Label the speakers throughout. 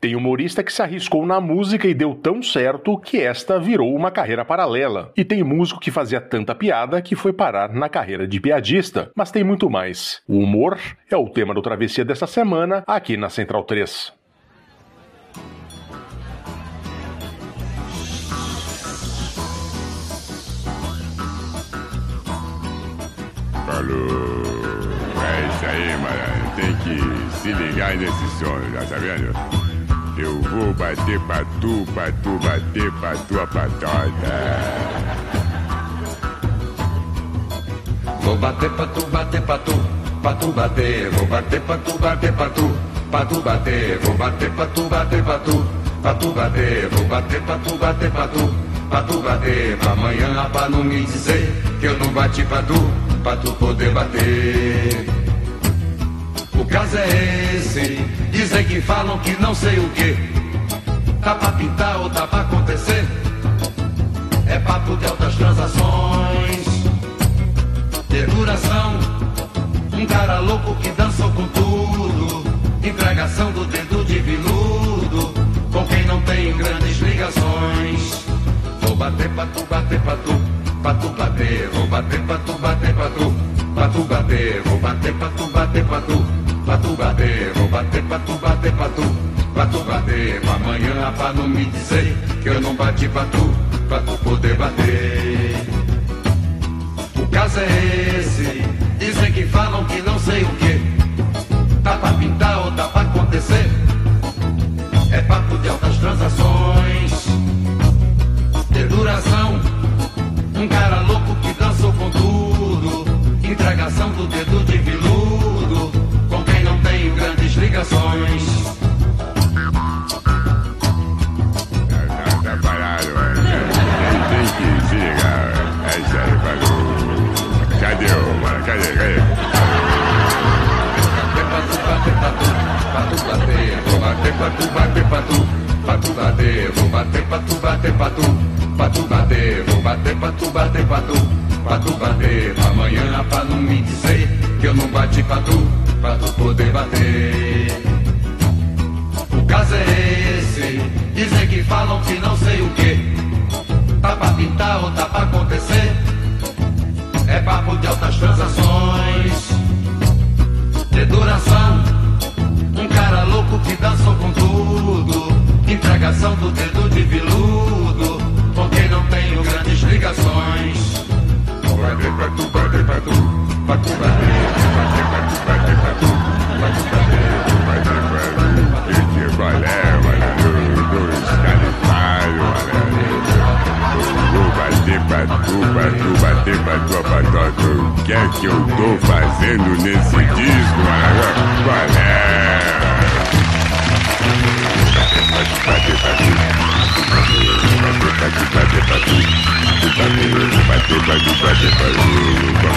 Speaker 1: Tem humorista que se arriscou na música e deu tão certo que esta virou uma carreira paralela. E tem músico que fazia tanta piada que foi parar na carreira de piadista. Mas tem muito mais. O humor é o tema do Travessia dessa semana aqui na Central 3.
Speaker 2: Falou. É isso aí, mano. Tem que se ligar nesse som, já tá vendo? Eu vou bater pra tu, pra tu bater pra tua patota.
Speaker 3: Vou bater pra tu, bater pra tu, pra tu bater. Vou bater pra tu, bater pra tu, pra tu bater. Vou bater pra tu, bater pra tu, pra tu bater. Vou bater pra tu, bater pra tu, pra tu bater. Pra amanhã pra não me dizer que eu não bati pra tu, pra tu poder bater. O caso é esse, dizem que falam que não sei o que. Tá pra pintar ou tá pra acontecer? É papo de altas transações, de duração. Um cara louco que dançou com tudo. Entregação do dedo de viludo, com quem não tem grandes ligações. Vou bater pra tu, bater pra tu, pra tu bater. Vou bater pra tu, bater pra tu, pra tu bater. Vou bater pra tu, bater pra tu, pra tu bater. Vou bater pra tu, bater pra tu, pra tu bater. Pra amanhã pra não me dizer que eu não bati pra tu, pra tu poder bater. O caso é esse, dizem que falam que não sei o que. Tá pra pintar ou tá pra acontecer? É papo de altas transações, de duração. Um cara louco que dançou com tudo. Entregação do dedo de viludo, ligações.
Speaker 2: Tá, tá parado, mano. Tem, que se ligar. É isso aí. Cadê o, mano? Cadê, cadê?
Speaker 3: bater pra tu, pra tu bater, bater pra tu, bater pra tu, pra tu bater, vou bater pra tu, bater pra tu, pra tu bater, vou bater pra tu, bater pra tu, pra tu bater, amanhã pra não me dizer que eu não bati pra tu, pra tu poder bater. O caso é esse, dizem que falam que não sei o que, tá pra pintar ou tá pra acontecer, é papo de altas transações de duração. Um cara louco que dançou com tudo. Entregação do dedo de viludo. Com quem não tenho grandes ligações.
Speaker 2: Tu, bater pra tu, bater. Bater pra tu, O que é que eu tô fazendo nesse disco? Qual é? Bater bater bater. Bater,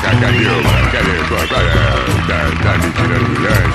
Speaker 2: bater pra tu, bater pra tu. Cadê, mano? Cadê? Qual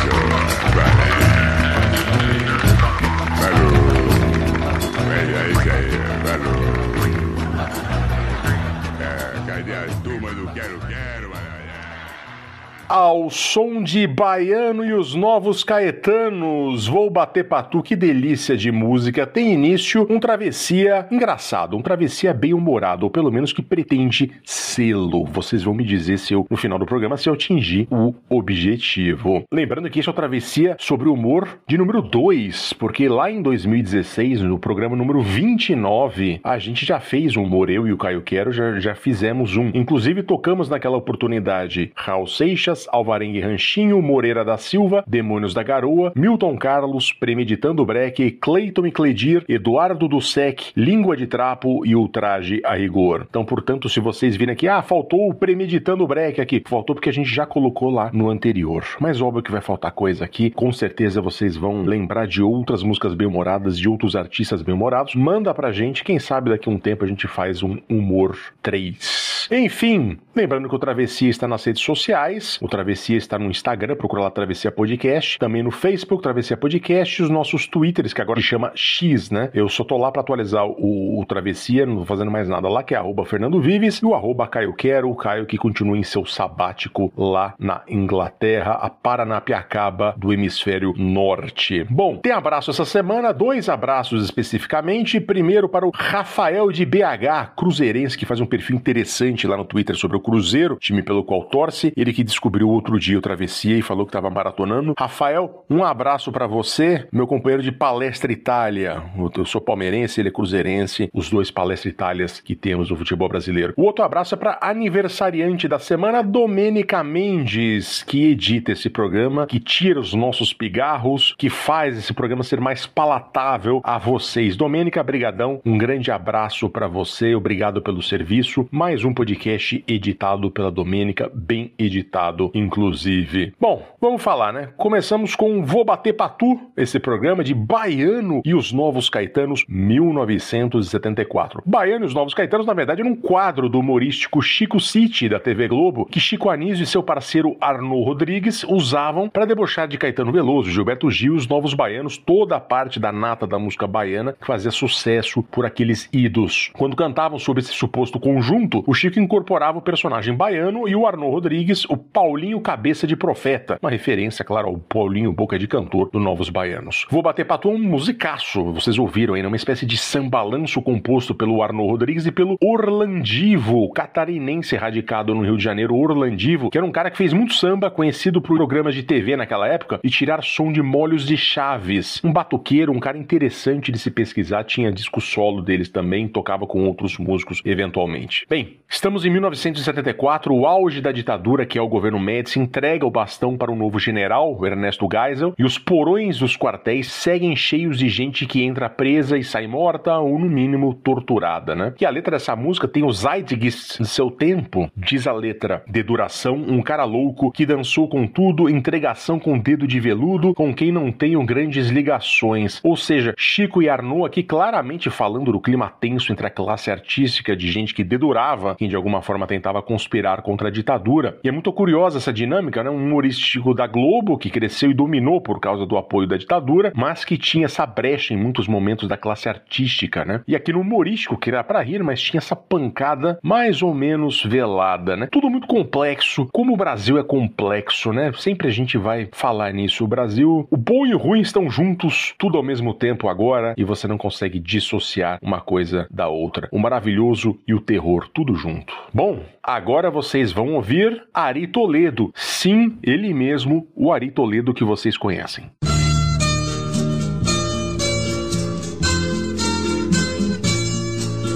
Speaker 1: Ao som de Baiano e os Novos Caetanos, vou bater patu, que delícia de música. Tem início um travessia engraçado, um travessia bem humorado, ou pelo menos que pretende sê-lo. Vocês vão me dizer se eu, no final do programa, se eu atingi o objetivo. Lembrando que este é o travessia sobre o humor de número 2, porque lá em 2016, no programa número 29, a gente já fez um humor, eu e o Caio Quero já, já fizemos um. Inclusive tocamos naquela oportunidade Raul Seixas, Dias, Alvarengue Ranchinho, Moreira da Silva, Demônios da Garoa, Milton Carlos, Premeditando Breque, Cleiton e Cledir, Eduardo do Sec, Língua de Trapo e Ultraje a Rigor. Então, portanto, se vocês virem aqui, ah, faltou o Premeditando Breque aqui, faltou porque a gente já colocou lá no anterior. Mas óbvio que vai faltar coisa aqui, com certeza vocês vão lembrar de outras músicas bem-humoradas, de outros artistas bem-humorados. Manda pra gente, quem sabe daqui a um tempo a gente faz um Humor 3. Enfim, lembrando que o Travessia está nas redes sociais, o Travessia está no Instagram, procura lá Travessia Podcast, também no Facebook, Travessia Podcast, e os nossos Twitters, que agora se chama X, né? Eu só tô lá para atualizar o, o, Travessia, não tô fazendo mais nada lá, que é arroba Fernando Vives, e o arroba Caio Quero, o Caio que continua em seu sabático lá na Inglaterra, a Paranapiacaba do hemisfério norte. Bom, tem abraço essa semana, dois abraços especificamente. Primeiro para o Rafael de BH, cruzeirense, que faz um perfil interessante lá no Twitter sobre o Cruzeiro, time pelo qual torce. Ele que descobriu outro dia o Travessia e falou que estava maratonando. Rafael, um abraço para você, meu companheiro de Palestra Itália. Eu sou palmeirense, ele é cruzeirense, os dois Palestra Itálias que temos no futebol brasileiro. O outro abraço é para aniversariante da semana, Domênica Mendes, que edita esse programa, que tira os nossos pigarros, que faz esse programa ser mais palatável a vocês. Domênica, brigadão, um grande abraço para você, obrigado pelo serviço. Mais um podcast editado pela Domênica, bem editado, inclusive. Bom, vamos falar, né? Começamos com Vou Bater Patu, esse programa de Baiano e os Novos Caetanos, 1974. Baiano e os Novos Caetanos, na verdade, era um quadro do humorístico Chico City, da TV Globo, que Chico Anísio e seu parceiro Arnaud Rodrigues usavam para debochar de Caetano Veloso, Gilberto Gil, os Novos Baianos, toda a parte da nata da música baiana que fazia sucesso por aqueles idos. Quando cantavam sobre esse suposto conjunto, o Chico incorporava o personagem baiano e o Arnaud Rodrigues, o Paulinho Cabeça de Profeta, uma referência, claro, ao Paulinho Boca de Cantor do Novos Baianos. Vou bater pato um musicaço, vocês ouviram aí, né? uma espécie de sambalanço composto pelo Arnaud Rodrigues e pelo Orlandivo, catarinense radicado no Rio de Janeiro, Orlandivo, que era um cara que fez muito samba, conhecido por programas de TV naquela época, e tirar som de molhos de chaves. Um batuqueiro, um cara interessante de se pesquisar, tinha disco solo deles também, tocava com outros músicos eventualmente. Bem, estamos em 1974, o auge da ditadura, que é o governo Médici, entrega o bastão para o novo general, Ernesto Geisel, e os porões dos quartéis seguem cheios de gente que entra presa e sai morta, ou no mínimo torturada, né? E a letra dessa música tem o Zeitgeist de seu tempo, diz a letra, de duração, um cara louco que dançou com tudo, entregação com dedo de veludo, com quem não tenho grandes ligações. Ou seja, Chico e Arnaud aqui claramente falando do clima tenso entre a classe artística de gente que dedurava, quem de alguma forma tentava conspirar contra a ditadura. E é muito curiosa essa dinâmica, né? Um humorístico da Globo que cresceu e dominou por causa do apoio da ditadura, mas que tinha essa brecha em muitos momentos da classe artística, né? E aqui no humorístico, que era pra rir, mas tinha essa pancada mais ou menos velada, né? Tudo muito complexo. Como o Brasil é complexo, né? Sempre a gente vai falar nisso. O Brasil, o bom e o ruim estão juntos, tudo ao mesmo tempo agora, e você não consegue dissociar uma coisa da outra. O maravilhoso e o terror, tudo junto. Bom, agora vocês vão ouvir Ari Toledo. Sim, ele mesmo, o Ari Toledo que vocês conhecem.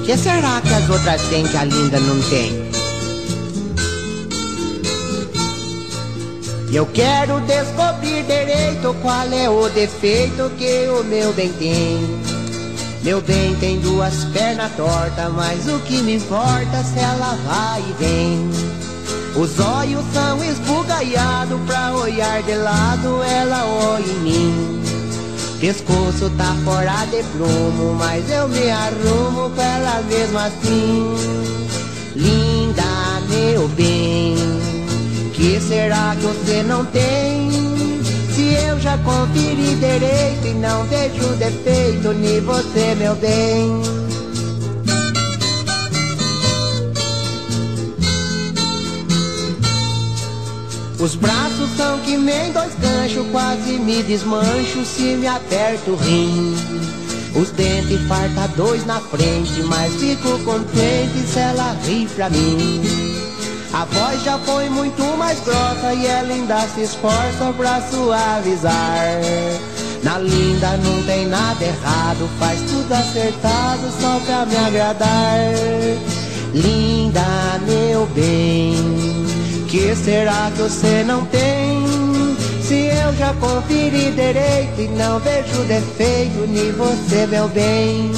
Speaker 4: que será que as outras têm que a linda não tem? Eu quero descobrir direito qual é o defeito que o meu bem tem. Meu bem tem duas pernas tortas, mas o que me importa se ela vai e vem. Os olhos são esbugalhados pra olhar de lado, ela olha em mim. Pescoço tá fora de prumo, mas eu me arrumo pra ela mesmo assim. Linda, meu bem, que será que você não tem? Se eu já conferi direito e não vejo defeito em você, meu bem. Os braços são que nem dois ganchos, quase me desmancho se me aperto o rim. Os dentes farta dois na frente, mas fico contente se ela ri pra mim. A voz já foi muito mais grossa e ela ainda se esforça pra suavizar. Na linda não tem nada errado, faz tudo acertado só pra me agradar. Linda, meu bem Que será que você não tem? Se eu já conferi direito e não vejo defeito em você, meu bem.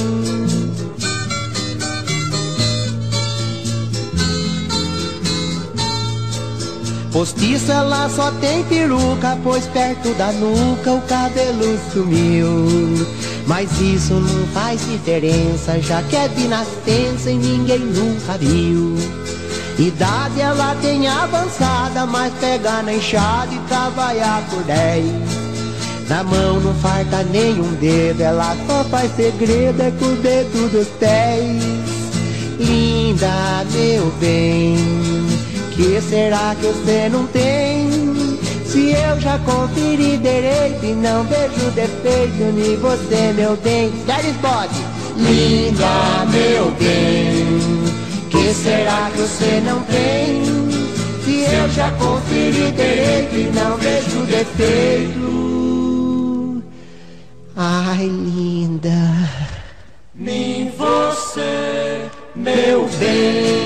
Speaker 4: Postiça ela só tem peruca, pois perto da nuca o cabelo sumiu. Mas isso não faz diferença, já que é de nascença e ninguém nunca viu. Idade ela tem avançada, mas pega na enxada e trabalhar por dez. Na mão não falta nenhum dedo, ela só faz segredo é com o dedo dos pés. Linda, meu bem, que será que você não tem? Se eu já conferi direito e não vejo defeito em você, meu bem. Body. Linda, meu bem, que será que você não tem? Se eu já conferi direito e não vejo defeito. Ai, linda. Nem você, meu bem.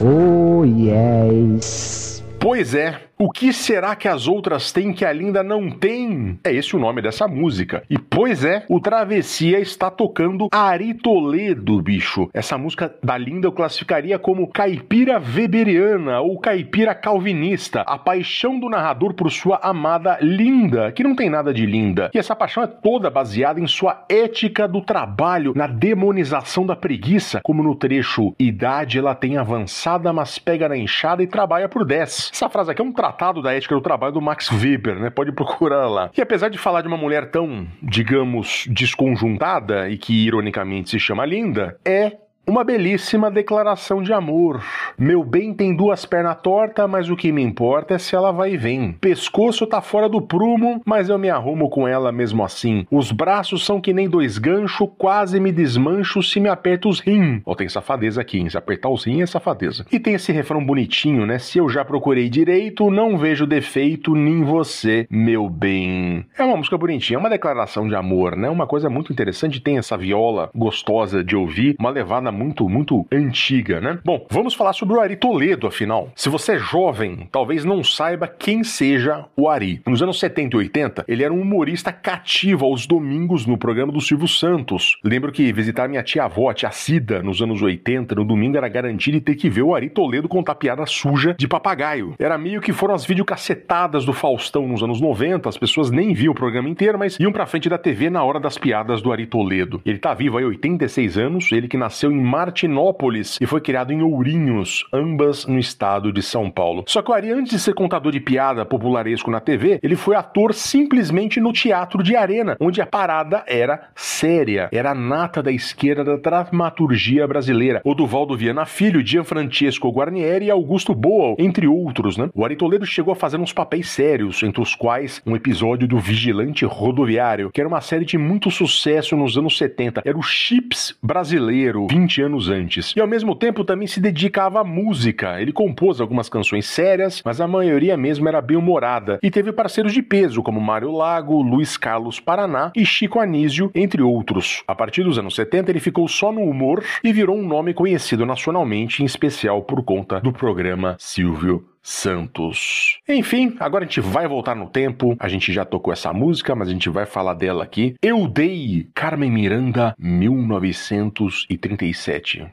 Speaker 4: Oh, yes.
Speaker 1: Pois é, o que será que as outras têm que a Linda não tem? É esse o nome dessa música. E pois é, o Travessia está tocando Ari Toledo, bicho. Essa música da Linda eu classificaria como caipira weberiana ou caipira calvinista. A paixão do narrador por sua amada Linda, que não tem nada de linda. E essa paixão é toda baseada em sua ética do trabalho, na demonização da preguiça, como no trecho Idade ela tem avançada, mas pega na enxada e trabalha por 10. Essa frase aqui é um Tratado da Ética do Trabalho do Max Weber, né? Pode procurar lá. E apesar de falar de uma mulher tão, digamos, desconjuntada e que ironicamente se chama linda, é uma belíssima declaração de amor. Meu bem tem duas pernas tortas, mas o que me importa é se ela vai e vem. Pescoço tá fora do prumo, mas eu me arrumo com ela mesmo assim. Os braços são que nem dois ganchos, quase me desmancho se me aperta os rim. Ó, tem safadeza aqui, hein? Se apertar os rim é safadeza. E tem esse refrão bonitinho, né? Se eu já procurei direito, não vejo defeito nem você, meu bem. É uma música bonitinha, é uma declaração de amor, né? Uma coisa muito interessante, tem essa viola gostosa de ouvir, uma levada muito, muito antiga, né? Bom, vamos falar sobre o Ari Toledo, afinal. Se você é jovem, talvez não saiba quem seja o Ari. Nos anos 70 e 80, ele era um humorista cativo aos domingos no programa do Silvio Santos. Lembro que visitar minha tia-avó, a tia Cida, nos anos 80, no domingo era garantir e ter que ver o Ari Toledo contar piada suja de papagaio. Era meio que foram as videocassetadas do Faustão nos anos 90, as pessoas nem viam o programa inteiro, mas iam pra frente da TV na hora das piadas do Ari Toledo. Ele tá vivo aí 86 anos, ele que nasceu em Martinópolis e foi criado em Ourinhos, ambas no estado de São Paulo. Só que o Ari, antes de ser contador de piada popularesco na TV, ele foi ator simplesmente no teatro de arena, onde a parada era séria, era a nata da esquerda da dramaturgia brasileira. O Duvaldo Viana Filho, Gianfrancesco Guarnieri e Augusto Boal, entre outros, né? O Ari Toledo chegou a fazer uns papéis sérios, entre os quais um episódio do Vigilante Rodoviário, que era uma série de muito sucesso nos anos 70. Era o Chips brasileiro, 20 anos antes. E ao mesmo tempo também se dedicava à música. Ele compôs algumas canções sérias, mas a maioria mesmo era bem humorada. E teve parceiros de peso como Mário Lago, Luiz Carlos Paraná e Chico Anísio, entre outros. A partir dos anos 70 ele ficou só no humor e virou um nome conhecido nacionalmente, em especial por conta do programa Silvio Santos. Enfim, agora a gente vai voltar no tempo. A gente já tocou essa música, mas a gente vai falar dela aqui. Eu dei Carmen Miranda 1937.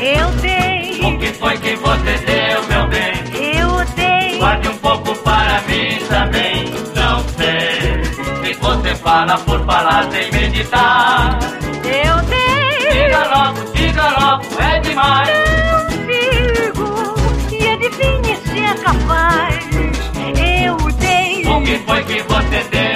Speaker 5: Eu dei,
Speaker 6: O que foi que você deu, meu bem? Guarde um pouco para mim também. Não sei se você fala por falar sem meditar.
Speaker 5: eu dei.
Speaker 6: Diga logo, diga logo, é demais.
Speaker 5: Não digo, e adivinhe se é capaz. Eu dei,
Speaker 6: O que foi que você deu,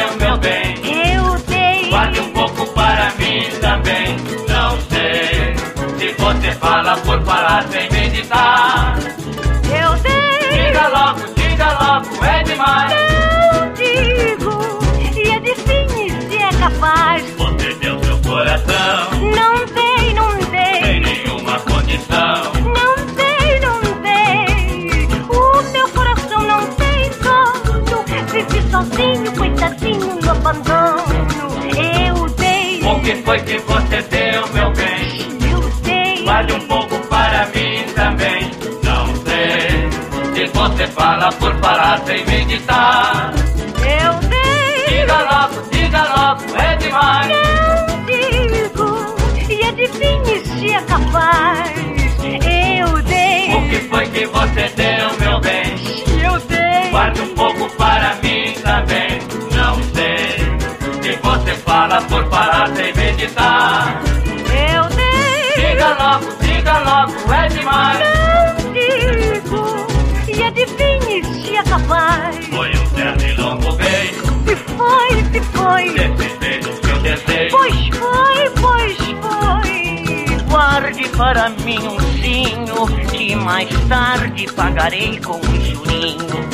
Speaker 6: foi que você deu, meu bem?
Speaker 5: eu dei.
Speaker 6: Guarde um pouco para mim também. Não sei se você fala por falar sem meditar.
Speaker 5: Eu dei,
Speaker 6: Diga logo, diga logo, é demais.
Speaker 5: eu digo, e adivinhe se é capaz. Eu dei,
Speaker 6: O que foi que você deu, meu bem?
Speaker 5: eu dei.
Speaker 6: Guarde um pouco para fala por falar sem meditar.
Speaker 5: Eu dei,
Speaker 6: Diga logo, diga logo, é demais.
Speaker 5: eu digo, e adivinhe se é capaz.
Speaker 6: Foi um certo e longo beijo,
Speaker 5: Se foi, se foi.
Speaker 6: beijos que eu desejo.
Speaker 5: Pois foi, pois foi.
Speaker 7: Guarde para mim um sinho que mais tarde pagarei com um jurinho.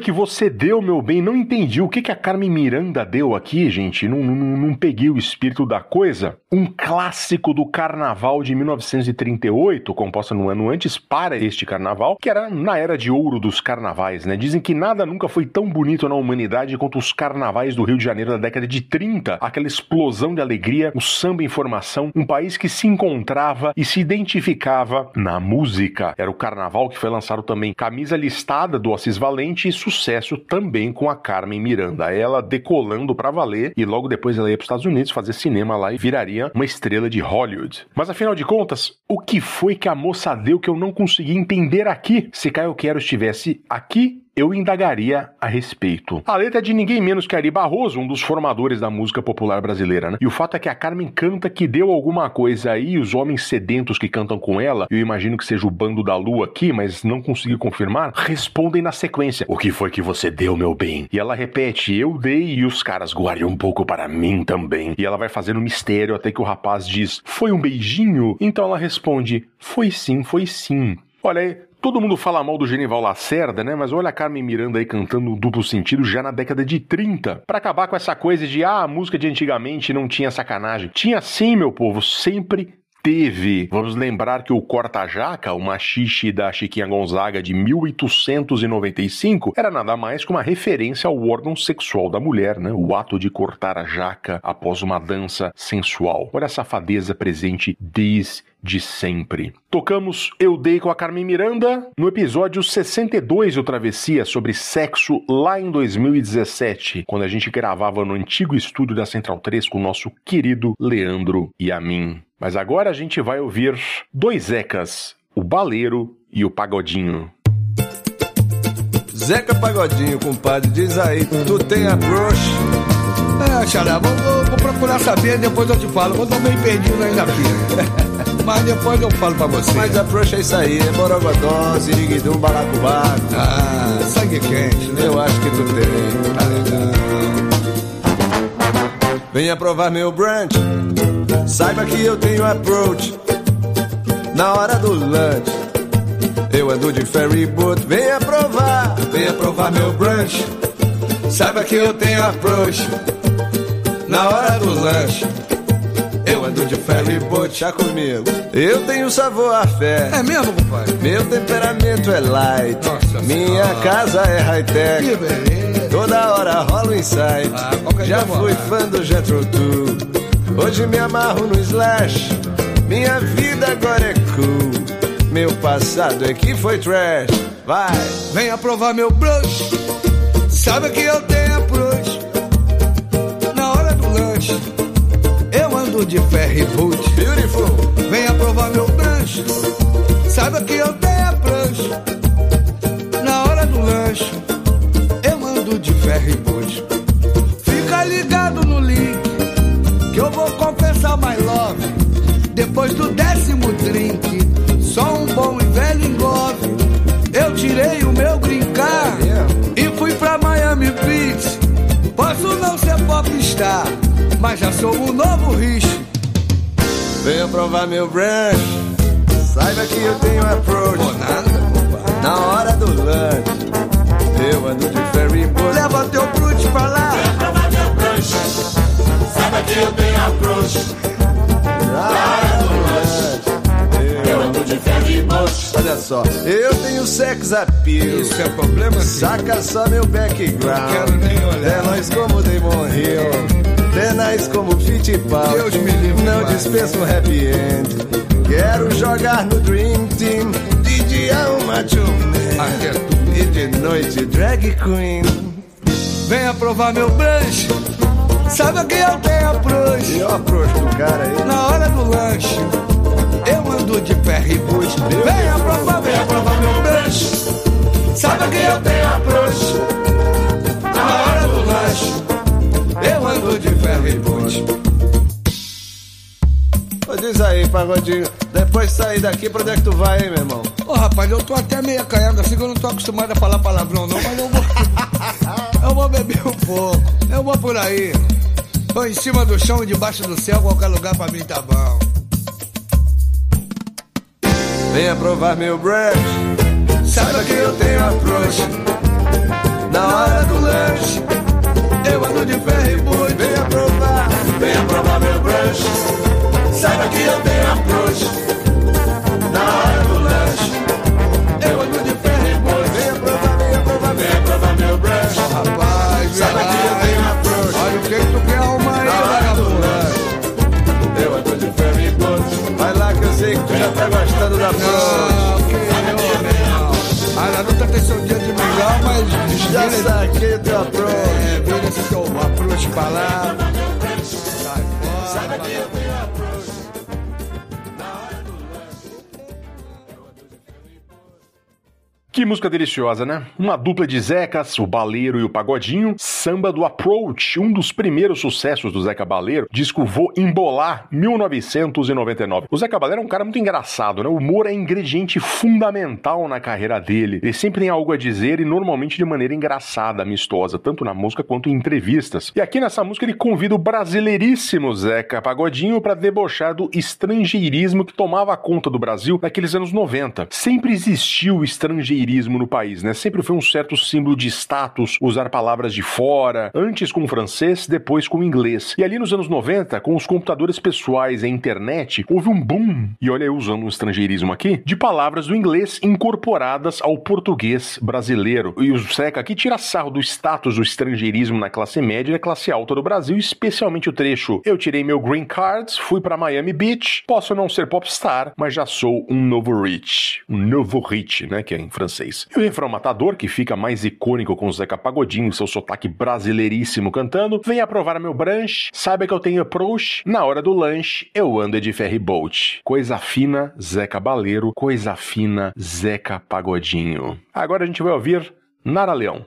Speaker 6: Foi que você deu, meu bem? Não
Speaker 1: entendi. O que, que a Carmen Miranda deu aqui, gente? Não, não, não peguei o espírito da coisa. Um clássico do carnaval de 1938, composta no ano antes para este carnaval, que era na era de ouro dos carnavais, né? Dizem que nada nunca foi tão bonito na humanidade quanto os carnavais do Rio de Janeiro da década de 30. Aquela explosão de alegria, o samba em formação, um país que se encontrava e se identificava na música. Era o carnaval que foi lançado também camisa listada do Assis Valente e sucesso também com a Carmen Miranda. Ela decolando pra valer e logo depois ela ia para os Estados Unidos fazer cinema lá e viraria uma estrela de Hollywood. Mas afinal de contas, o que foi que a moça deu que eu não consegui entender aqui? Se Caio Quero estivesse aqui, eu indagaria a respeito. A letra é de ninguém menos que Ari Barroso, um dos formadores da música popular brasileira, né? E o fato é que a Carmen canta que deu alguma coisa aí, os homens sedentos que cantam com ela, eu imagino que seja o bando da lua aqui, mas não consegui confirmar, respondem na sequência: O que foi que você deu, meu bem? E ela repete: Eu dei e os caras guardem um pouco para mim também. E ela vai fazendo mistério até que o rapaz diz: Foi um beijinho? Então ela responde: Foi sim, foi sim. Olha aí, Todo mundo fala mal do Genival Lacerda, né? Mas olha a Carmen Miranda aí cantando duplo sentido já na década de 30. Pra acabar com essa coisa de, ah, a música de antigamente não tinha sacanagem. Tinha sim, meu povo, sempre teve. Vamos lembrar que o corta-jaca, o machixe da Chiquinha Gonzaga de 1895, era nada mais que uma referência ao órgão sexual da mulher, né? O ato de cortar a jaca após uma dança sensual. Olha a safadeza presente desde de sempre. Tocamos Eu Dei com a Carmen Miranda no episódio 62 do Travessia sobre sexo lá em 2017, quando a gente gravava no antigo estúdio da Central 3 com o nosso querido Leandro e a mim. Mas agora a gente vai ouvir dois Zecas, o Baleiro e o Pagodinho.
Speaker 8: Zeca Pagodinho, compadre, diz aí, tu tem a brush?
Speaker 9: É, Xará, vou, vou- vou procurar saber, depois eu te falo. Eu tô meio perdido ainda aqui. Mas depois eu falo pra você.
Speaker 8: Mas a brush é isso aí, é borogodó, ziriguidum, balacobaco.
Speaker 9: Ah, sangue quente, né?
Speaker 8: Eu acho que tu tem.
Speaker 9: Tá legal.
Speaker 8: Venha provar meu brunch. Saiba que eu tenho approach. Na hora do lunch. Eu ando de ferry boat. Venha provar.
Speaker 9: Venha provar meu brunch. Saiba que eu tenho approach. Na hora do lanche.
Speaker 8: Eu ando de ferry boat. Chá comigo. Eu tenho sabor a fé.
Speaker 9: É mesmo, compadre?
Speaker 8: Meu temperamento é light.
Speaker 9: Nossa
Speaker 8: Minha
Speaker 9: Senhora.
Speaker 8: casa é
Speaker 9: Que
Speaker 8: high-tech.
Speaker 9: beleza.
Speaker 8: Toda hora rola um insight.
Speaker 9: Ah, qualquer
Speaker 8: Já fui fã do Jetro Tull. Hoje me amarro no Slash. Minha vida agora é cool. Meu passado é que foi trash. Vai.
Speaker 9: Venha provar meu brush. Sabe que eu tenho approach. Na hora do lanche. Ando de ferry boot.
Speaker 10: Beautiful.
Speaker 9: Venha provar meu lanche. Saiba que eu tenho a prancha. Na hora do lanche, eu ando de ferry boot. Fica ligado no link, que eu vou confessar my love. Depois do décimo drink, só um bom e velho engove. Eu tirei o meu green card e fui pra Miami Beach. Posso não ser popstar, mas já sou um novo rich.
Speaker 10: Venha provar meu brunch. Saiba que eu tenho approach. Na hora do lunch, eu ando de ferry boat.
Speaker 9: Leva teu brute pra lá.
Speaker 10: Venha provar meu brunch.
Speaker 11: Saiba que eu tenho approach.
Speaker 10: Na hora do lunch,
Speaker 11: eu ando de ferry boat.
Speaker 10: Olha só, eu tenho sex appeal.
Speaker 9: Isso é problema?
Speaker 10: Saca só meu background.
Speaker 9: Não quero nem olhar.
Speaker 10: Como Damon Hill. Tenais como Fittipaldi.
Speaker 9: Deus me livre.
Speaker 10: Não dispenso um happy end. Quero jogar no Dream Team. DJ Macho
Speaker 9: Aqui é tudo.
Speaker 10: E de noite drag queen.
Speaker 9: Venha provar meu brunch. Sabe que eu tenho.
Speaker 10: E o approach do cara aí.
Speaker 9: Na hora do lanche, eu ando de ferry boot. Venha provar, venha provar meu brunch. Sabe que eu tenho. Na boot.
Speaker 10: Ô, diz aí, pagodinho. Depois de sair daqui, pra onde é que tu vai, hein, meu irmão?
Speaker 9: Ô rapaz, eu tô até meio acanhado assim que eu não tô acostumado a falar palavrão não, mas eu vou. eu vou beber um pouco. Eu vou por aí. Tô em cima do chão e debaixo do céu, qualquer lugar pra mim tá bom.
Speaker 10: Venha provar meu brunch. Saiba que eu tenho approach. Na hora do lanche, eu ando de ferry boot. Venha provar,
Speaker 11: Venha provar meu brunch. Saiba que eu tenho approach. Na hora do lanche, eu ando de ferry boat.
Speaker 10: venha provar, venha provar,
Speaker 11: Venha provar meu brunch.
Speaker 9: Rapaz,
Speaker 11: Saiba que eu tenho approach.
Speaker 9: olha o que tu quer arrumar aí,
Speaker 11: Na hora do lanche, eu ando de ferry boat.
Speaker 10: Vai lá que eu sei que tu já tá gostando da approach.
Speaker 9: A Naruto tem seu dia de mingau, mas
Speaker 10: Já saquei teu approach.
Speaker 9: É, vira esse teu approach pra lá.
Speaker 10: Que
Speaker 1: música deliciosa, né? Uma dupla de Zecas, o Baleiro e o Pagodinho, samba do Approach, um dos primeiros sucessos do Zeca Baleiro, disco Vou Embolar, 1999. O Zeca Baleiro é um cara muito engraçado, né? O humor é ingrediente fundamental na carreira dele. Ele sempre tem algo a dizer e normalmente de maneira engraçada, amistosa, tanto na música quanto em entrevistas. E aqui nessa música ele convida o brasileiríssimo Zeca Pagodinho para debochar do estrangeirismo que tomava conta do Brasil naqueles anos 90. Sempre existiu o no país, né? Sempre foi um certo símbolo de status usar palavras de fora, antes com o francês, depois com o inglês. E ali nos anos 90, com os computadores pessoais e a internet, houve um boom, e olha eu usando um estrangeirismo aqui, de palavras do inglês incorporadas ao português brasileiro. E o Zeca aqui tira sarro do status do estrangeirismo na classe média e na classe alta do Brasil, especialmente o trecho Eu tirei meu green card, fui para Miami Beach, posso não ser popstar, mas já sou um novo rich. Um novo rich, né, que é em francês. E o refrão matador, que fica mais icônico com o Zeca Pagodinho seu sotaque brasileiríssimo cantando, vem aprovar meu brunch, saiba que eu tenho approach, na hora do lanche eu ando de ferry boat. Coisa fina, Zeca Baleiro, coisa fina, Zeca Pagodinho. Agora a gente vai ouvir Nara Leão.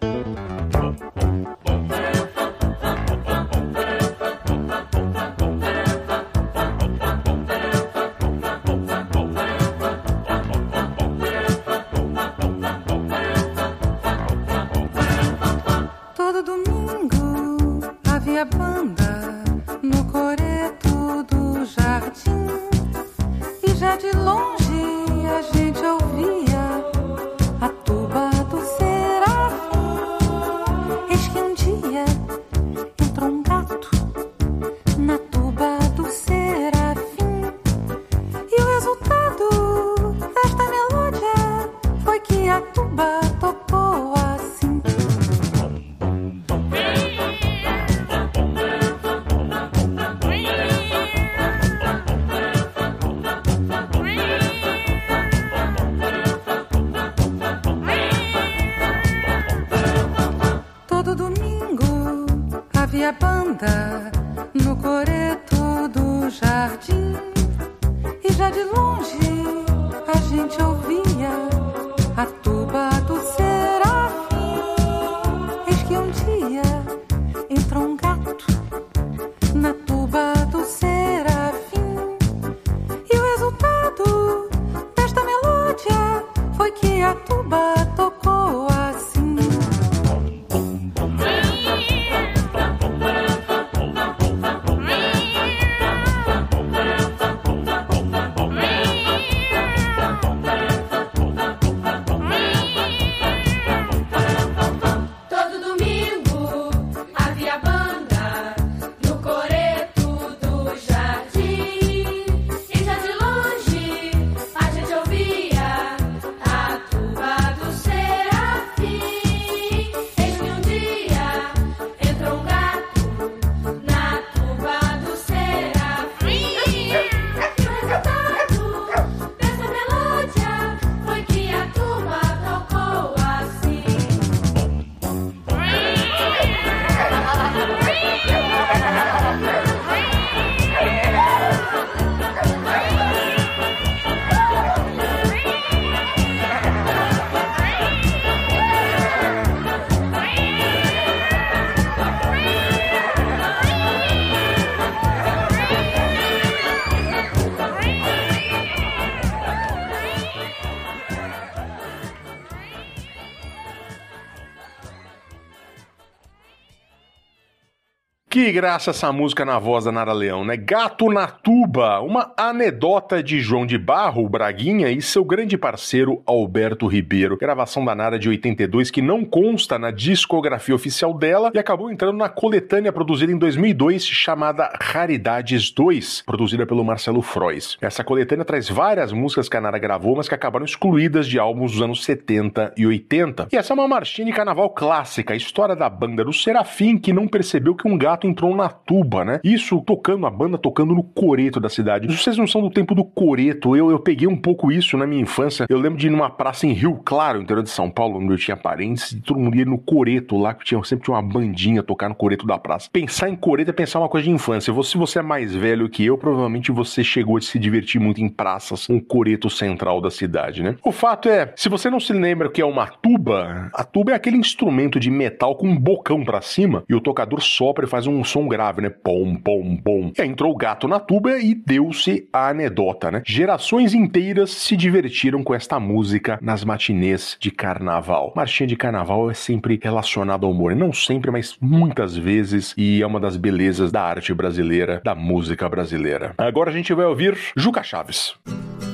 Speaker 12: Que
Speaker 1: graça essa música na voz da Nara Leão, né? Gato na Tuba, uma anedota de João de Barro, Braguinha, e seu grande parceiro Alberto Ribeiro. Gravação da Nara de 82 que não consta na discografia oficial dela e acabou entrando na coletânea produzida em 2002 chamada Raridades 2, produzida pelo Marcelo Frois. Essa coletânea traz várias músicas que a Nara gravou, mas que acabaram excluídas de álbuns dos anos 70 e 80. E essa é uma marchinha de carnaval clássica, a história da banda do Serafim que não percebeu que um gato entrou na tuba, né? Isso tocando a banda, tocando no coreto da cidade. Vocês não são do tempo do coreto, eu, eu peguei um pouco isso na minha infância. Eu lembro de ir numa praça em Rio Claro, interior de São Paulo, onde eu tinha parentes, e todo mundo ia no coreto lá, que tinha, sempre tinha uma bandinha tocar no coreto da praça. Pensar em coreto é pensar uma coisa de infância. Se você é mais velho que eu, provavelmente você chegou a se divertir muito em praças, um coreto central da cidade, né? O fato é, se você não se lembra o que é uma tuba, a tuba é aquele instrumento de metal com um bocão pra cima e o tocador sopra e faz um som grave, né? Pom, pom, pom. E aí entrou o gato na tuba e deu-se a anedota, né? Gerações inteiras se divertiram com esta música nas matinês de carnaval. Marchinha de carnaval é sempre relacionada ao humor. Não sempre, mas muitas vezes. E é uma das belezas da arte brasileira, da música brasileira. Agora a gente vai ouvir Juca Chaves.
Speaker 13: Hey,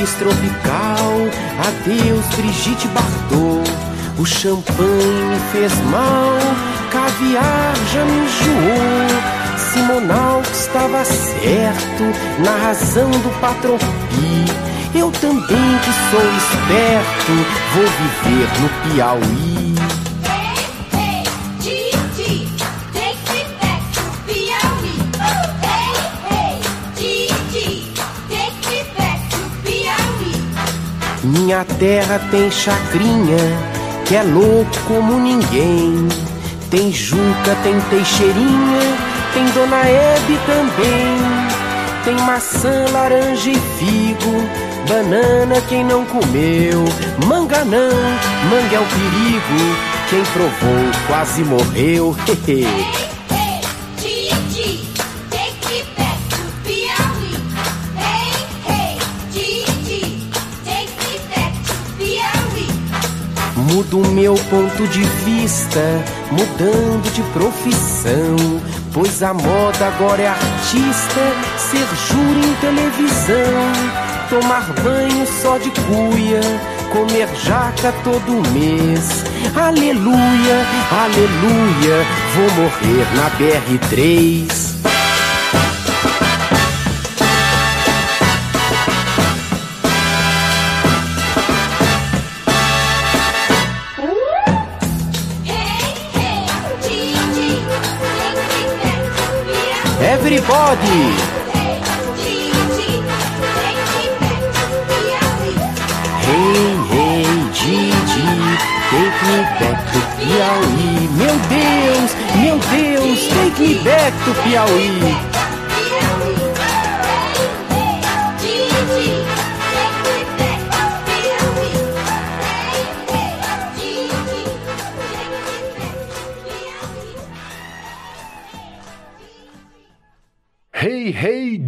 Speaker 13: Paris tropical, adeus, Brigitte Bardot. O champanhe me fez mal, caviar já me enjoou. Simonal estava certo na razão do patropi. Eu também que sou esperto, vou viver no Piauí. Minha terra tem chacrinha, que é louco como ninguém. Tem Juca, tem Teixeirinha, tem Dona Hebe também. Tem maçã, laranja e figo, banana quem não comeu. Manga não, manga é o perigo, Quem provou quase morreu. Mudo meu ponto de vista, mudando de profissão. Pois a moda agora é artista, ser júri em televisão. Tomar banho só de cuia, comer jaca todo mês. Aleluia, aleluia, vou morrer na BR3. Everybody! Hey, hey, Gigi, take me back to Piauí. Meu Deus, meu Deus, take me back to Piauí.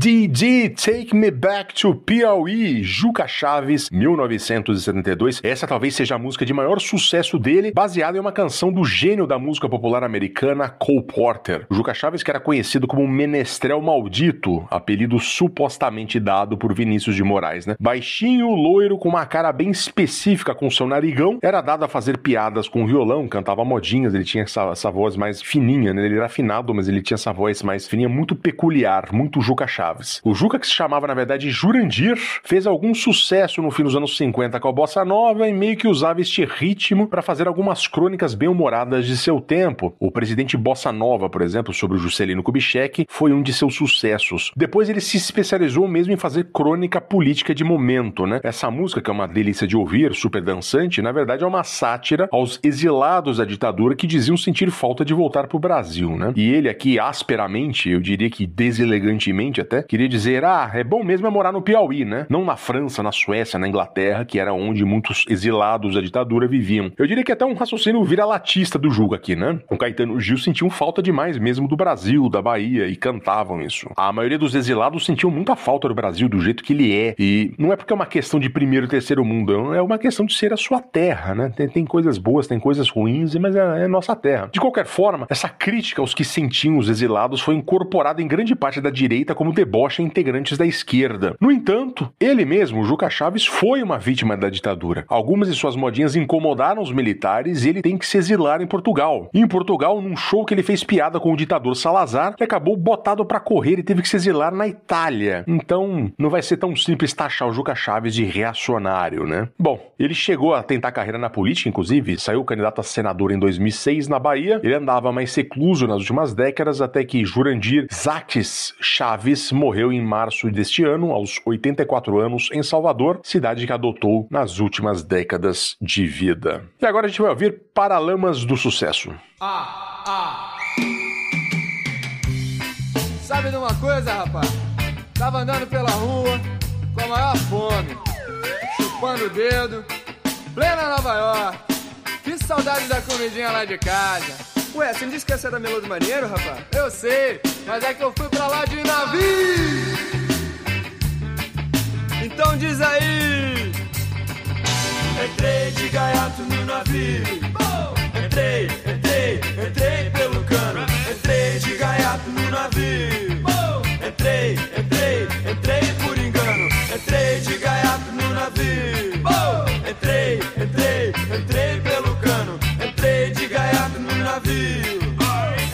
Speaker 1: Didi, take me back to Piauí, Juca Chaves, 1972. Essa talvez seja a música de maior sucesso dele, baseada em uma canção do gênio da música popular americana, Cole Porter. O Juca Chaves, que era conhecido como Menestrel Maldito, apelido supostamente dado por Vinícius de Moraes, né? Baixinho, loiro, com uma cara bem específica com seu narigão, era dado a fazer piadas com violão, cantava modinhas, ele tinha essa, essa voz mais fininha, né? Ele era afinado, mas ele tinha essa voz mais fininha, muito peculiar muito Juca Chaves. O Juca, que se chamava na verdade Jurandir, fez algum sucesso no fim dos anos 50 com a bossa nova e meio que usava este ritmo para fazer algumas crônicas bem humoradas de seu tempo. O presidente Bossa Nova, por exemplo, sobre o Juscelino Kubitschek, foi um de seus sucessos. Depois ele se especializou mesmo em fazer crônica política de momento, né? Essa música, que é uma delícia de ouvir, super dançante, na verdade é uma sátira aos exilados da ditadura que diziam sentir falta de voltar para o Brasil, né? E ele aqui, asperamente, eu diria que deselegantemente, até, queria dizer: ah, é bom mesmo é morar no Piauí, né? Não na França, na Suécia, na Inglaterra, que era onde muitos exilados da ditadura viviam. Eu diria que até um raciocínio vira-latista do Juca aqui, né? O Caetano Gil sentiam falta demais mesmo do Brasil, da Bahia, e cantavam isso. A maioria dos exilados sentiam muita falta do Brasil, do jeito que ele é. E não é porque é uma questão de primeiro e terceiro mundo, é uma questão de ser a sua terra, né? Tem, tem coisas boas, tem coisas ruins, mas é, é nossa terra. De qualquer forma, essa crítica aos que sentiam os exilados foi incorporada em grande parte da direita como deboche a integrantes da esquerda. No entanto, ele mesmo, Juca Chaves, foi uma vítima da ditadura. Algumas de suas modinhas incomodaram os militares e ele tem que se exilar em Portugal. E em Portugal, num show que ele fez piada com o ditador Salazar, ele acabou botado para correr e teve que se exilar na Itália. Então, não vai ser tão simples taxar o Juca Chaves de reacionário, né? Bom, ele chegou a tentar carreira na política, inclusive, saiu candidato a senador em 2006 na Bahia. Ele andava mais secluso nas últimas décadas até que Jurandir Zaques Chaves morreu em março deste ano, aos 84 anos, em Salvador, cidade que adotou nas últimas décadas de vida. E agora a gente vai ouvir Paralamas do Sucesso.
Speaker 14: Ah, ah. Sabe de uma coisa, rapaz? Tava andando pela rua com a maior fome, chupando o dedo, plena Nova York. Que saudade da comidinha lá de casa.
Speaker 15: Ué, você não disse que essa era Melô do Marinheiro, rapaz?
Speaker 14: Eu sei, mas é que eu fui pra lá de navio. Então diz aí.
Speaker 16: Entrei de gaiato no navio. Entrei, entrei, entrei pelo cano. Entrei de gaiato no navio. Entrei, entrei, entrei por engano. Entrei de gaiato no navio. Entrei, entrei, entrei pelo navio.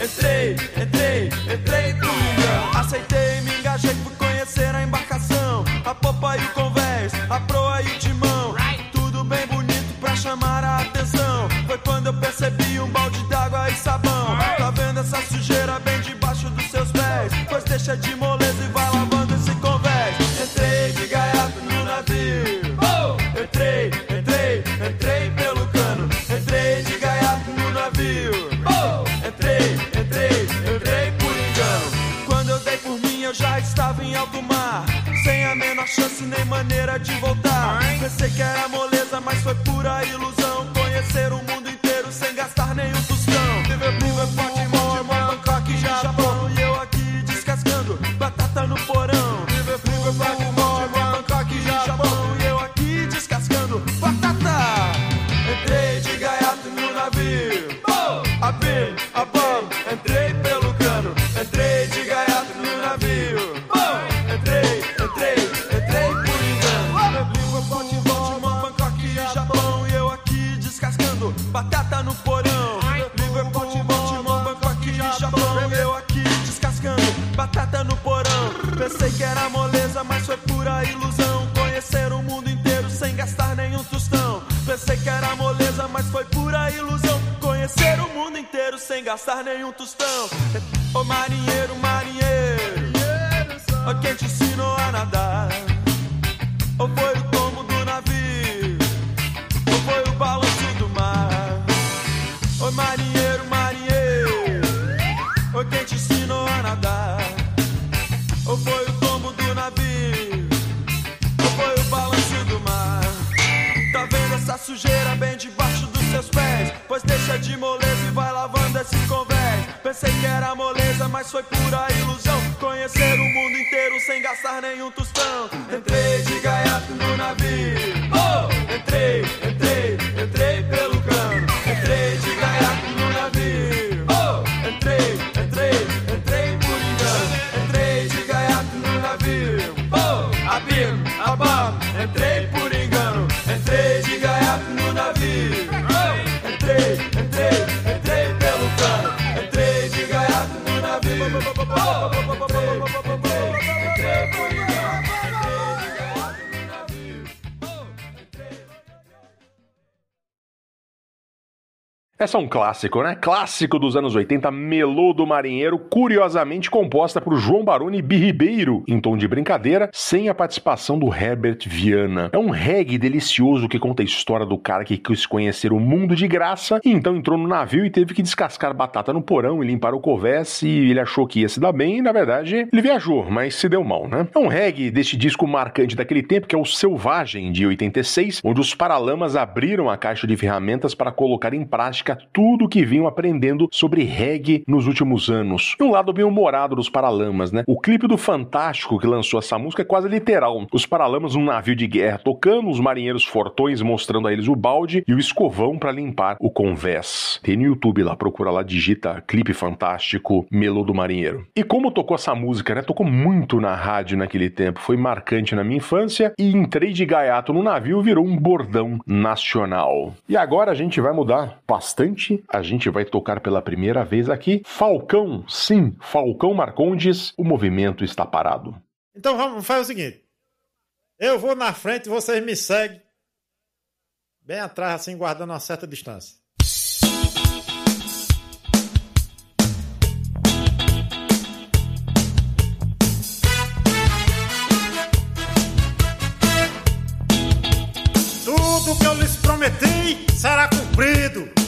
Speaker 16: Entrei, entrei, entrei engano. Aceitei, me engajei, fui conhecer a embarcação. A popa e o convés, a proa e o timão. Tudo bem bonito pra chamar a atenção. Foi quando eu percebi um balde d'água e sabão. Tá vendo essa sujeira bem debaixo dos seus pés? Pois deixa de moleza de voltar. Pensei que era moleza, mas foi pura ilusão. Conhecer o mundo inteiro sem gastar nenhum tostão. Liverpool é forte, Baltimore, Bangkok, Japão. E eu aqui descascando batata no porão. Liverpool é forte, Baltimore, Bangkok, Japão. E eu aqui descascando batata. Entrei de gaiato no navio. Abim, abam, entrei nenhum tostão.
Speaker 1: É um clássico, né? Clássico dos anos 80, Melô do Marinheiro, curiosamente composta por João Baroni. Ribeiro, em tom de brincadeira, sem a participação do Herbert Viana. É um reggae delicioso que conta a história do cara que quis conhecer o mundo de graça e então entrou no navio e teve que descascar batata no porão e limpar o covés e ele achou que ia se dar bem e, na verdade, ele viajou, mas se deu mal, né? É um reggae deste disco marcante daquele tempo, que é o Selvagem, de 86, onde os Paralamas abriram a caixa de ferramentas para colocar em prática tudo o que vinham aprendendo sobre reggae nos últimos anos. E um lado bem humorado dos Paralamas, né? O clipe do Fantástico que lançou essa música é quase literal. Os Paralamas num navio de guerra tocando, os marinheiros fortões mostrando a eles o balde e o escovão para limpar o convés. Tem no YouTube lá, procura lá, digita clipe fantástico Melô do Marinheiro. E como tocou essa música, né? Tocou muito na rádio naquele tempo, foi marcante na minha infância e entrei de gaiato no navio virou um bordão nacional. E agora a gente vai mudar bastante, a gente vai tocar pela primeira vez aqui Falcão, sim, Falcão Marcondes, o movimento está parado.
Speaker 17: Então vamos fazer o seguinte. Eu vou na frente e vocês me seguem. Bem atrás, assim, guardando uma certa distância. Tudo que eu lhes prometi será cumprido.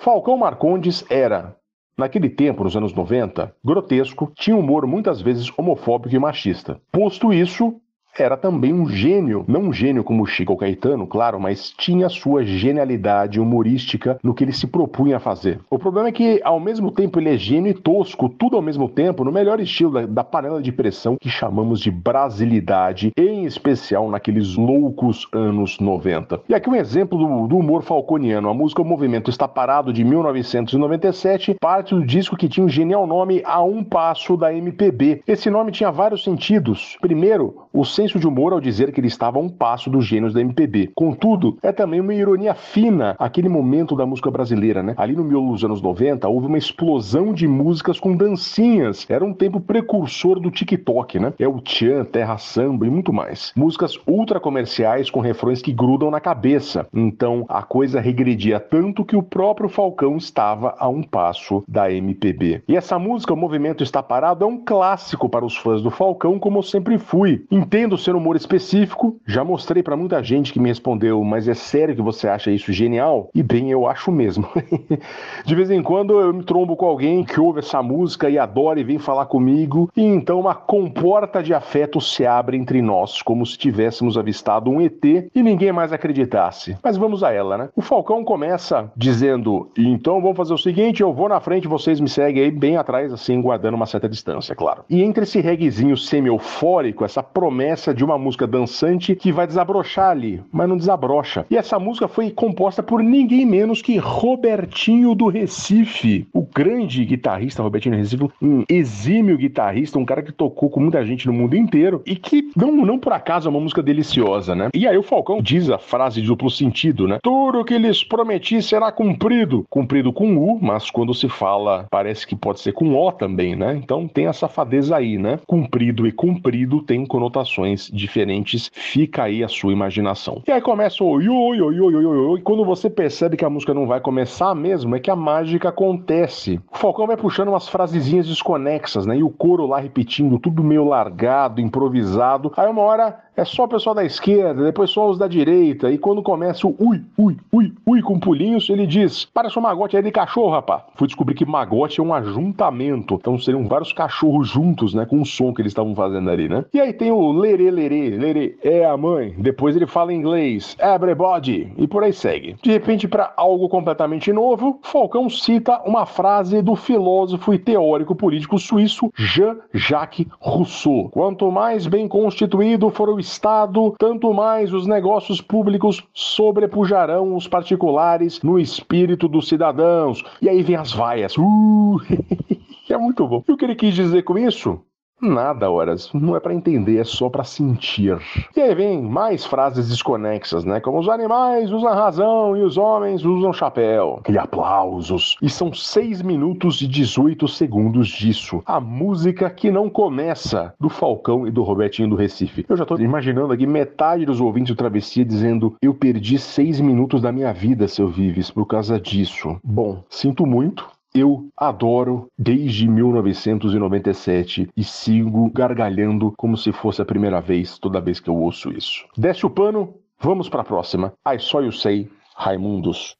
Speaker 1: Falcão Marcondes era, Naquele tempo, nos anos 90, grotesco, tinha humor muitas vezes homofóbico e machista. Posto isso, era também um gênio, não um gênio como Chico Caetano, claro, mas tinha sua genialidade humorística no que ele se propunha a fazer. O problema é que, ao mesmo tempo, ele é gênio e tosco, tudo ao mesmo tempo, no melhor estilo da, da panela de pressão que chamamos de brasilidade, em especial naqueles loucos anos 90. E aqui um exemplo do, do humor falconiano. A música O Movimento Está Parado, de 1997, parte do disco que tinha um genial nome A Um Passo da MPB. Esse nome tinha vários sentidos. Primeiro, o senso de humor ao dizer que ele estava a um passo dos gênios da MPB. Contudo, é também uma ironia fina aquele momento da música brasileira, né? Ali no miolo dos anos 90, houve uma explosão de músicas com dancinhas. Era um tempo precursor do TikTok, né? É o Tchan, Terra Samba e muito mais. Músicas ultra comerciais com refrões que grudam na cabeça. Então, a coisa regredia tanto que o próprio Falcão estava a um passo da MPB. E essa música, O Movimento Está Parado, é um clássico para os fãs do Falcão, como eu sempre fui. Entendo ser humor específico, já mostrei para muita gente que me respondeu, mas é sério que você acha isso genial? E bem, eu acho mesmo. De vez em quando eu me trombo com alguém que ouve essa música e adora e vem falar comigo, e então uma comporta de afeto se abre entre nós, como se tivéssemos avistado um ET e ninguém mais acreditasse. Mas vamos a ela, né? O Falcão começa dizendo: então vamos fazer o seguinte, eu vou na frente, vocês me seguem aí bem atrás, assim, guardando uma certa distância, claro. E entre esse reguezinho semi-eufórico, essa promessa de uma música dançante que vai desabrochar ali, mas não desabrocha. E essa música foi composta por ninguém menos que Robertinho do Recife, o grande guitarrista Robertinho do Recife, um exímio guitarrista, um cara que tocou com muita gente no mundo inteiro e que não, não por acaso é uma música deliciosa, né? E aí o Falcão diz a frase de duplo sentido, né? Tudo que lhes prometi será cumprido. Cumprido com U, mas quando se fala, parece que pode ser com O também, né? Então tem essa safadeza aí, né? Cumprido e cumprido tem conotações diferentes, fica aí a sua imaginação. E aí começa o oi, oi, oi, oi, oi. Quando você percebe que a música não vai começar mesmo, é que a mágica acontece. O Falcão vai puxando umas frasezinhas desconexas, né? E o coro lá repetindo, tudo meio largado, improvisado. Aí uma hora é só o pessoal da esquerda, depois só os da direita, e quando começa o ui, ui, ui, ui com pulinhos, ele diz: Parece um magote aí de cachorro, rapá. Fui descobrir que magote é um ajuntamento, então seriam vários cachorros juntos, né, com o som que eles estavam fazendo ali, né? E aí tem o lerê, lerê, lerê, é a mãe. Depois ele fala em inglês, everybody, e por aí segue. De repente, para algo completamente novo, Falcão cita uma frase do filósofo e teórico político suíço Jean-Jacques Rousseau: Quanto mais bem constituído for o Estado, tanto mais os negócios públicos sobrepujarão os particulares no espírito dos cidadãos. E aí vem as vaias. Uh! é muito bom. E o que ele quis dizer com isso? Nada, horas. Não é para entender, é só para sentir. E aí vem mais frases desconexas, né? Como os animais usam razão e os homens usam chapéu. Aquele aplausos. E são 6 minutos e 18 segundos disso. A música que não começa do Falcão e do Robertinho do Recife. Eu já tô imaginando aqui metade dos ouvintes do Travessia dizendo: Eu perdi 6 minutos da minha vida, seu Vives, por causa disso. Bom, sinto muito. Eu adoro desde 1997 e sigo gargalhando como se fosse a primeira vez toda vez que eu ouço isso. Desce o pano, vamos para a próxima. I Só You Say, Raimundos.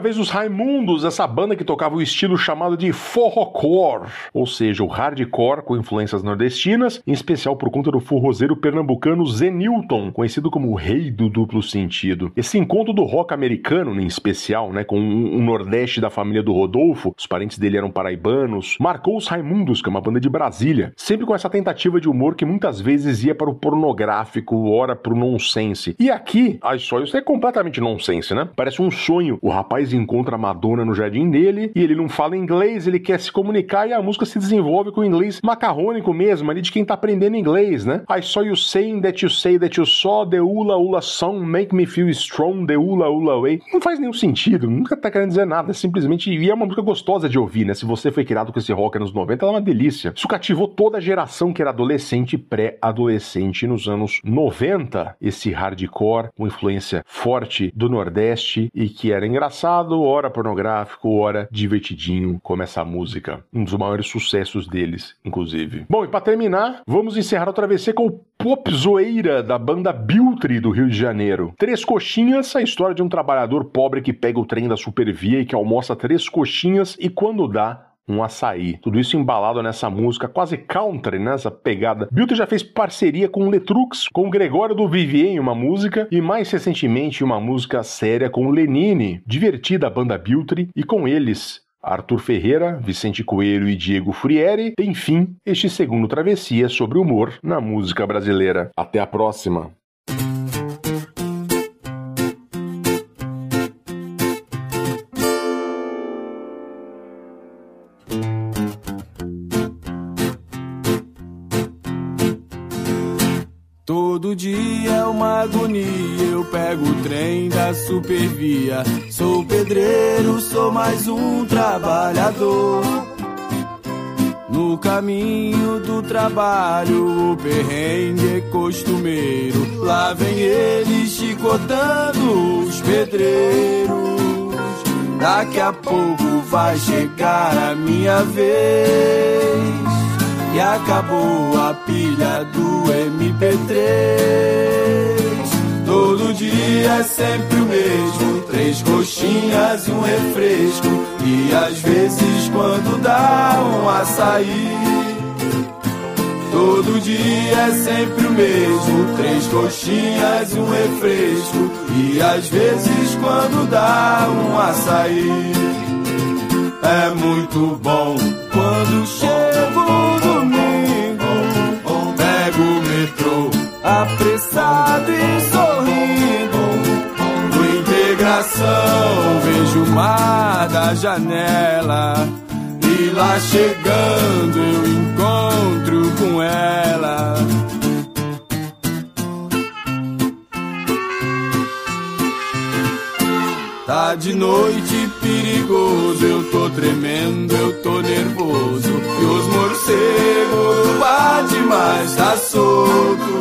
Speaker 1: Primeira vez os Raimundos, essa banda que tocava o estilo chamado de forrocore, ou seja, o hardcore com influências nordestinas, em especial por conta do forrozeiro pernambucano Zenilton, conhecido como o rei do duplo sentido. Esse encontro do rock americano, em especial, né, com o Nordeste da família do Rodolfo, os parentes dele eram paraibanos, marcou os Raimundos, que é uma banda de Brasília, sempre com essa tentativa de humor que muitas vezes ia para o pornográfico, ora para o nonsense. E aqui, as sóios é completamente nonsense, né? Parece um sonho. O rapaz encontra a Madonna no jardim dele e ele não fala inglês, ele quer se comunicar e a música se desenvolve com o inglês macarrônico mesmo, ali de quem tá aprendendo inglês, né? I saw you saying that you say that you saw the ula ula song make me feel strong, the ula ula way. Não faz nenhum sentido, nunca tá querendo dizer nada, simplesmente. E é uma música gostosa de ouvir, né? Se você foi criado com esse rock nos 90, ela é uma delícia. Isso cativou toda a geração que era adolescente e pré-adolescente nos anos 90. Esse hardcore com influência forte do Nordeste e que era engraçado, ora pornográfico, ora divertidinho, como essa música. Um dos maiores sucessos deles, inclusive. Bom, e pra terminar, vamos encerrar a travessia com o Pop Zoeira da banda Biltre do Rio de Janeiro. Três coxinhas, a história de um trabalhador pobre que pega o trem da Supervia e que almoça três coxinhas e quando dá, um açaí. Tudo isso embalado nessa música quase country, nessa pegada. Biltre já fez parceria com o Letrux, com Gregório do Vivier em uma música e mais recentemente uma música séria com Lenine, divertida a banda Biltre e com eles Arthur Ferreira, Vicente Coelho e Diego Frieri, enfim, este segundo Travessia sobre humor na música brasileira. Até a próxima!
Speaker 10: Dia é uma agonia. Eu pego o trem da supervia. Sou pedreiro, sou mais um trabalhador. No caminho do trabalho, o perrengue é costumeiro. Lá vem ele chicotando os pedreiros. Daqui a pouco vai chegar a minha vez. E acabou a pilha do MP3. Todo dia é sempre o mesmo: três coxinhas e um refresco. E às vezes, quando dá um açaí. Todo dia é sempre o mesmo: três coxinhas e um refresco. E às vezes, quando dá um açaí. É muito bom quando chego o apressado e sorrindo. No integração vejo o mar da janela. E lá chegando eu encontro com ela. Tá de noite perigoso, eu tô tremendo, eu tô nervoso. E os morcegos bate mais tá solto.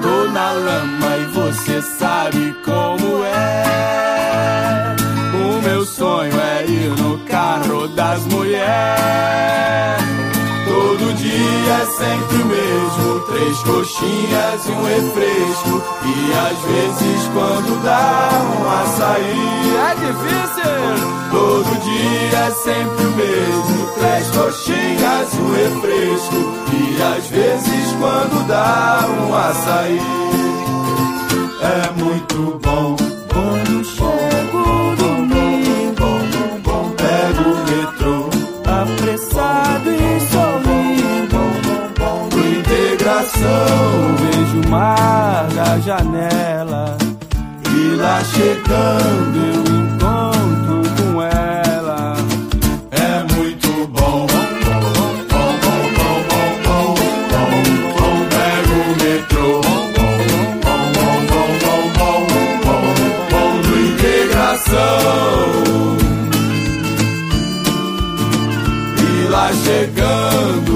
Speaker 10: Tô na lama e você sabe como é. O meu sonho é ir no carro das mulheres. É sempre o mesmo, três coxinhas e um refresco. E às vezes quando dá um açaí é difícil. Todo dia é sempre o mesmo, três coxinhas e um refresco. E às vezes quando dá um açaí é muito bom. Quando chego o integração vejo o mar da janela. E lá chegando eu encontro com ela. É muito bom. Pego o metrô. No integração. E lá chegando.